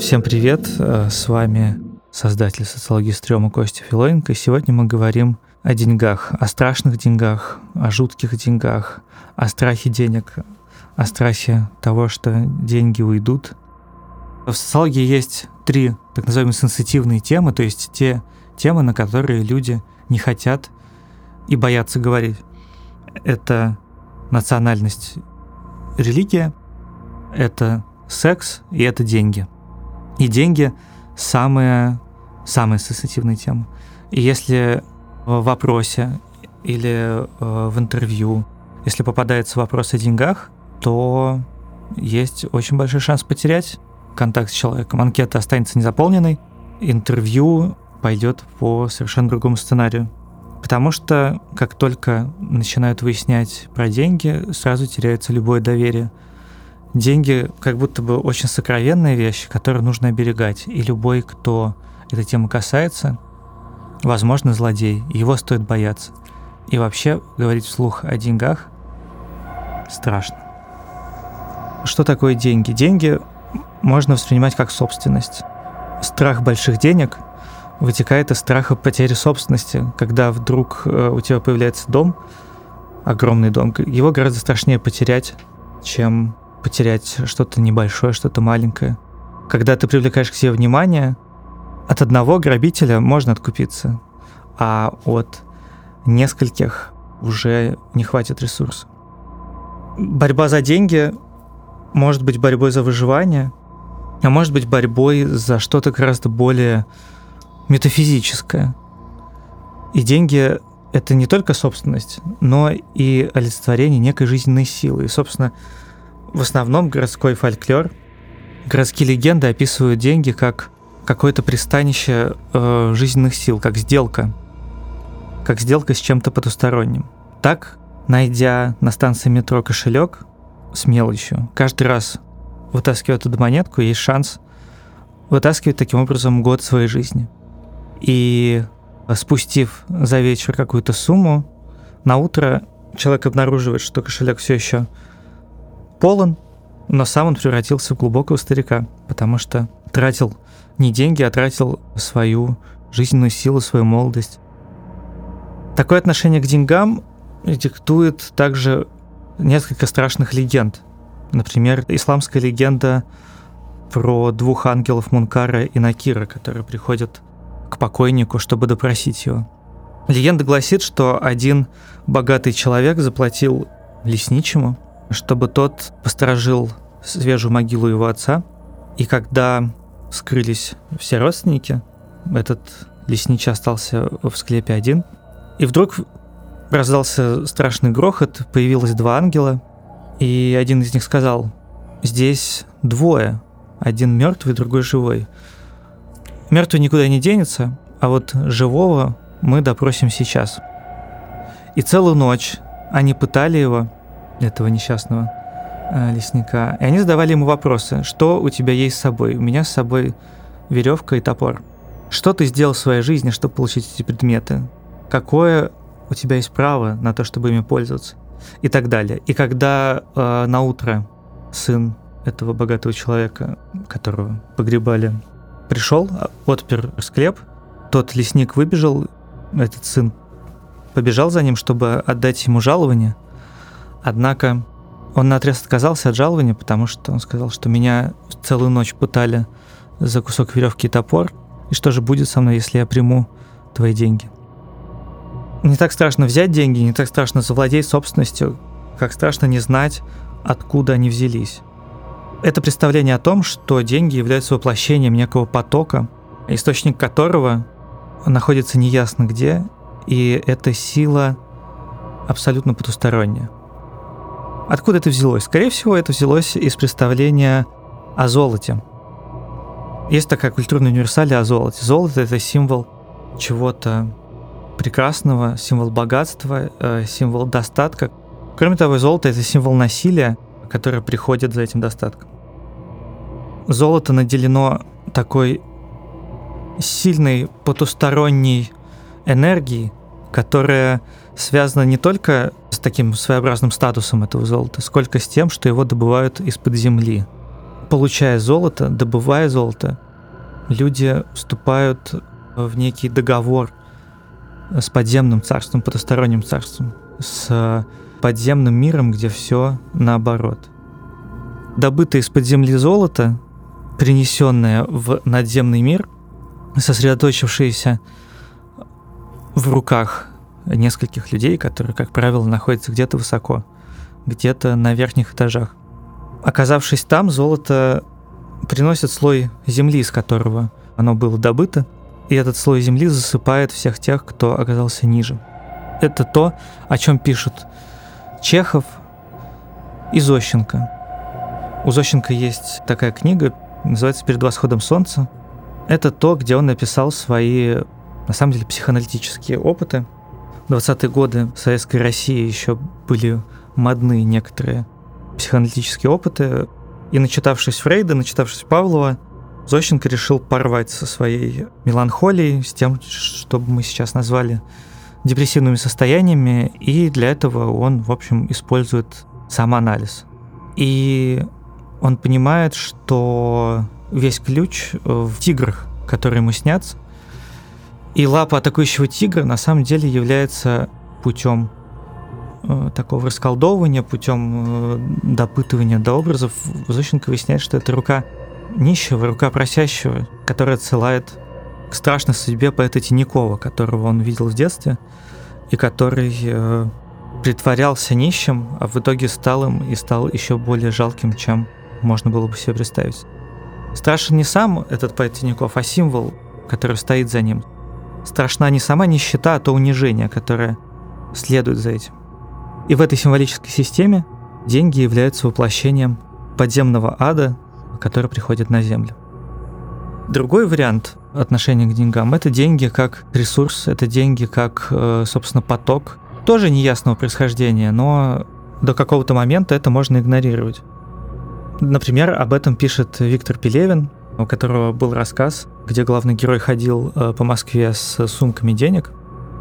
Всем привет, э, с вами создатель социологии стрёма Костя Филоненко. Сегодня мы говорим о деньгах, о страшных деньгах, о жутких деньгах, о страхе денег, о страхе того, что деньги уйдут. В социологии есть три так называемые сенситивные темы, то есть те темы, на которые люди не хотят и боятся говорить. Это национальность, религия, это секс и это деньги – и деньги самая, самая сенситивная тема. И если в вопросе или э, в интервью, если попадается вопрос о деньгах, то есть очень большой шанс потерять контакт с человеком. Анкета останется незаполненной, интервью пойдет по совершенно другому сценарию. Потому что как только начинают выяснять про деньги, сразу теряется любое доверие – Деньги как будто бы очень сокровенная вещь, которую нужно оберегать. И любой, кто этой темы касается, возможно, злодей. Его стоит бояться. И вообще говорить вслух о деньгах страшно. Что такое деньги? Деньги можно воспринимать как собственность. Страх больших денег вытекает из страха потери собственности, когда вдруг э, у тебя появляется дом, огромный дом, его гораздо страшнее потерять, чем потерять что-то небольшое, что-то маленькое. Когда ты привлекаешь к себе внимание, от одного грабителя можно откупиться, а от нескольких уже не хватит ресурсов. Борьба за деньги может быть борьбой за выживание, а может быть борьбой за что-то гораздо более метафизическое. И деньги — это не только собственность, но и олицетворение некой жизненной силы. И, собственно, в основном городской фольклор. Городские легенды описывают деньги как какое-то пристанище э, жизненных сил, как сделка. Как сделка с чем-то потусторонним. Так, найдя на станции метро кошелек с мелочью, каждый раз вытаскивая оттуда монетку, есть шанс вытаскивать таким образом год своей жизни. И спустив за вечер какую-то сумму, на утро человек обнаруживает, что кошелек все еще полон, но сам он превратился в глубокого старика, потому что тратил не деньги, а тратил свою жизненную силу, свою молодость. Такое отношение к деньгам диктует также несколько страшных легенд. Например, исламская легенда про двух ангелов Мункара и Накира, которые приходят к покойнику, чтобы допросить его. Легенда гласит, что один богатый человек заплатил лесничему чтобы тот посторожил свежую могилу его отца. И когда скрылись все родственники, этот лесничий остался в склепе один. И вдруг раздался страшный грохот, появилось два ангела, и один из них сказал, здесь двое, один мертвый, другой живой. Мертвый никуда не денется, а вот живого мы допросим сейчас. И целую ночь они пытали его, этого несчастного э, лесника. И они задавали ему вопросы. Что у тебя есть с собой? У меня с собой веревка и топор. Что ты сделал в своей жизни, чтобы получить эти предметы? Какое у тебя есть право на то, чтобы ими пользоваться? И так далее. И когда э, на утро сын этого богатого человека, которого погребали, пришел, отпер склеп, тот лесник выбежал, этот сын побежал за ним, чтобы отдать ему жалование – Однако он на отрез отказался от жалования, потому что он сказал, что меня целую ночь пытали за кусок веревки и топор, и что же будет со мной, если я приму твои деньги. Не так страшно взять деньги, не так страшно завладеть собственностью, как страшно не знать, откуда они взялись. Это представление о том, что деньги являются воплощением некого потока, источник которого находится неясно где, и эта сила абсолютно потусторонняя. Откуда это взялось? Скорее всего, это взялось из представления о золоте. Есть такая культурная универсалия о золоте. Золото — это символ чего-то прекрасного, символ богатства, э, символ достатка. Кроме того, золото — это символ насилия, которое приходит за этим достатком. Золото наделено такой сильной потусторонней энергией, которая связана не только с таким своеобразным статусом этого золота, сколько с тем, что его добывают из-под земли. Получая золото, добывая золото, люди вступают в некий договор с подземным царством, потусторонним царством, с подземным миром, где все наоборот. Добытое из-под земли золото, принесенное в надземный мир, сосредоточившееся в руках нескольких людей, которые, как правило, находятся где-то высоко, где-то на верхних этажах. Оказавшись там, золото приносит слой земли, из которого оно было добыто, и этот слой земли засыпает всех тех, кто оказался ниже. Это то, о чем пишут Чехов и Зощенко. У Зощенко есть такая книга, называется «Перед восходом солнца». Это то, где он написал свои, на самом деле, психоаналитические опыты. В 20-е годы в Советской России еще были модны некоторые психоаналитические опыты. И начитавшись Фрейда, начитавшись Павлова, Зощенко решил порвать со своей меланхолией, с тем, что мы сейчас назвали депрессивными состояниями, и для этого он, в общем, использует самоанализ. И он понимает, что весь ключ в тиграх, которые ему снятся, и лапа атакующего тигра на самом деле является путем э, такого расколдовывания, путем э, допытывания до образов. Зощенко выясняет, что это рука нищего, рука просящего, которая отсылает к страшной судьбе поэта Тинякова, которого он видел в детстве, и который э, притворялся нищим, а в итоге стал им и стал еще более жалким, чем можно было бы себе представить. Страшен не сам этот поэт Тиняков, а символ, который стоит за ним. Страшна не сама нищета, а то унижение, которое следует за этим. И в этой символической системе деньги являются воплощением подземного ада, который приходит на Землю. Другой вариант отношения к деньгам – это деньги как ресурс, это деньги как, э, собственно, поток, тоже неясного происхождения, но до какого-то момента это можно игнорировать. Например, об этом пишет Виктор Пелевин, у которого был рассказ, где главный герой ходил э, по Москве с сумками денег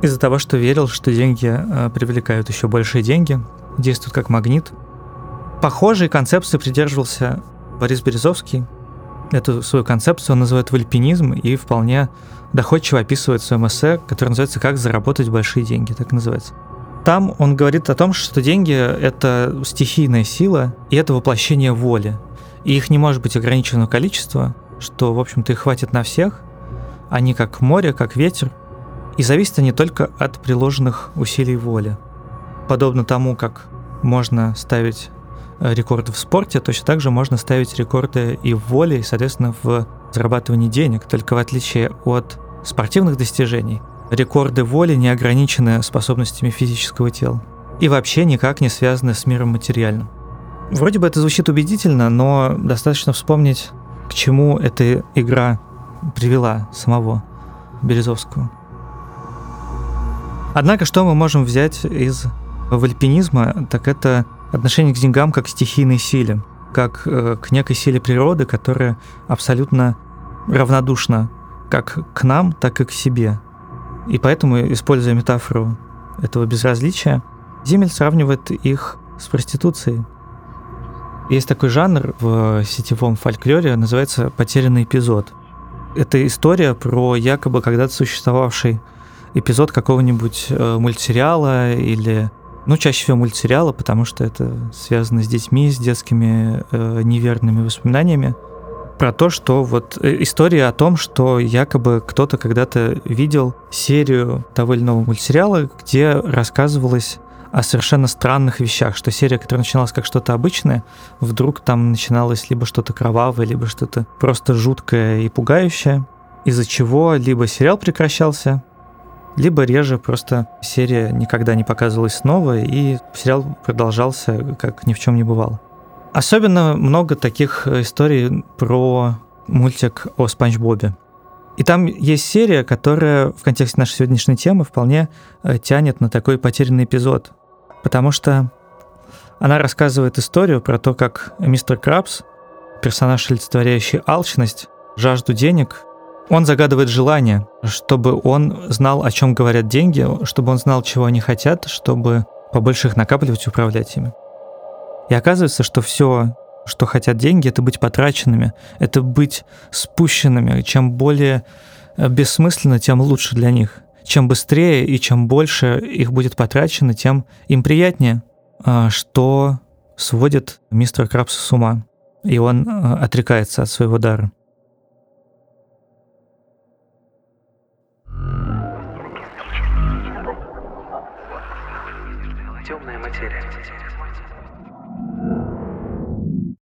из-за того, что верил, что деньги э, привлекают еще большие деньги, действуют как магнит. Похожей концепции придерживался Борис Березовский. Эту свою концепцию он называет вальпинизм и вполне доходчиво описывает в своем эссе, которое называется «Как заработать большие деньги», так называется. Там он говорит о том, что деньги — это стихийная сила, и это воплощение воли. И их не может быть ограниченного количества, что, в общем-то, их хватит на всех. Они как море, как ветер. И зависят они только от приложенных усилий воли. Подобно тому, как можно ставить рекорды в спорте, точно так же можно ставить рекорды и в воле, и, соответственно, в зарабатывании денег, только в отличие от спортивных достижений. Рекорды воли не ограничены способностями физического тела и вообще никак не связаны с миром материальным. Вроде бы это звучит убедительно, но достаточно вспомнить, к чему эта игра привела самого Березовского. Однако, что мы можем взять из вальпинизма, так это отношение к деньгам как к стихийной силе, как э, к некой силе природы, которая абсолютно равнодушна как к нам, так и к себе. И поэтому, используя метафору этого безразличия, Зимель сравнивает их с проституцией. Есть такой жанр в сетевом фольклоре, называется «потерянный эпизод». Это история про якобы когда-то существовавший эпизод какого-нибудь э, мультсериала или ну, чаще всего мультсериала, потому что это связано с детьми, с детскими э, неверными воспоминаниями. Про то, что вот э, история о том, что якобы кто-то когда-то видел серию того или иного мультсериала, где рассказывалось о совершенно странных вещах, что серия, которая начиналась как что-то обычное, вдруг там начиналось либо что-то кровавое, либо что-то просто жуткое и пугающее, из-за чего либо сериал прекращался, либо реже просто серия никогда не показывалась снова, и сериал продолжался, как ни в чем не бывало. Особенно много таких историй про мультик о Спанч Бобе. И там есть серия, которая в контексте нашей сегодняшней темы вполне э, тянет на такой потерянный эпизод. Потому что она рассказывает историю про то, как мистер Крабс, персонаж, олицетворяющий алчность, жажду денег, Он загадывает желание, чтобы он знал, о чем говорят деньги, чтобы он знал, чего они хотят, чтобы побольше их накапливать и управлять ими. И оказывается, что все, что хотят деньги, это быть потраченными, это быть спущенными. Чем более э, бессмысленно, тем лучше для них. Чем быстрее и чем больше их будет потрачено, тем им приятнее, а, что сводит мистера Крабса с ума. И он э, отрекается от своего дара. did it?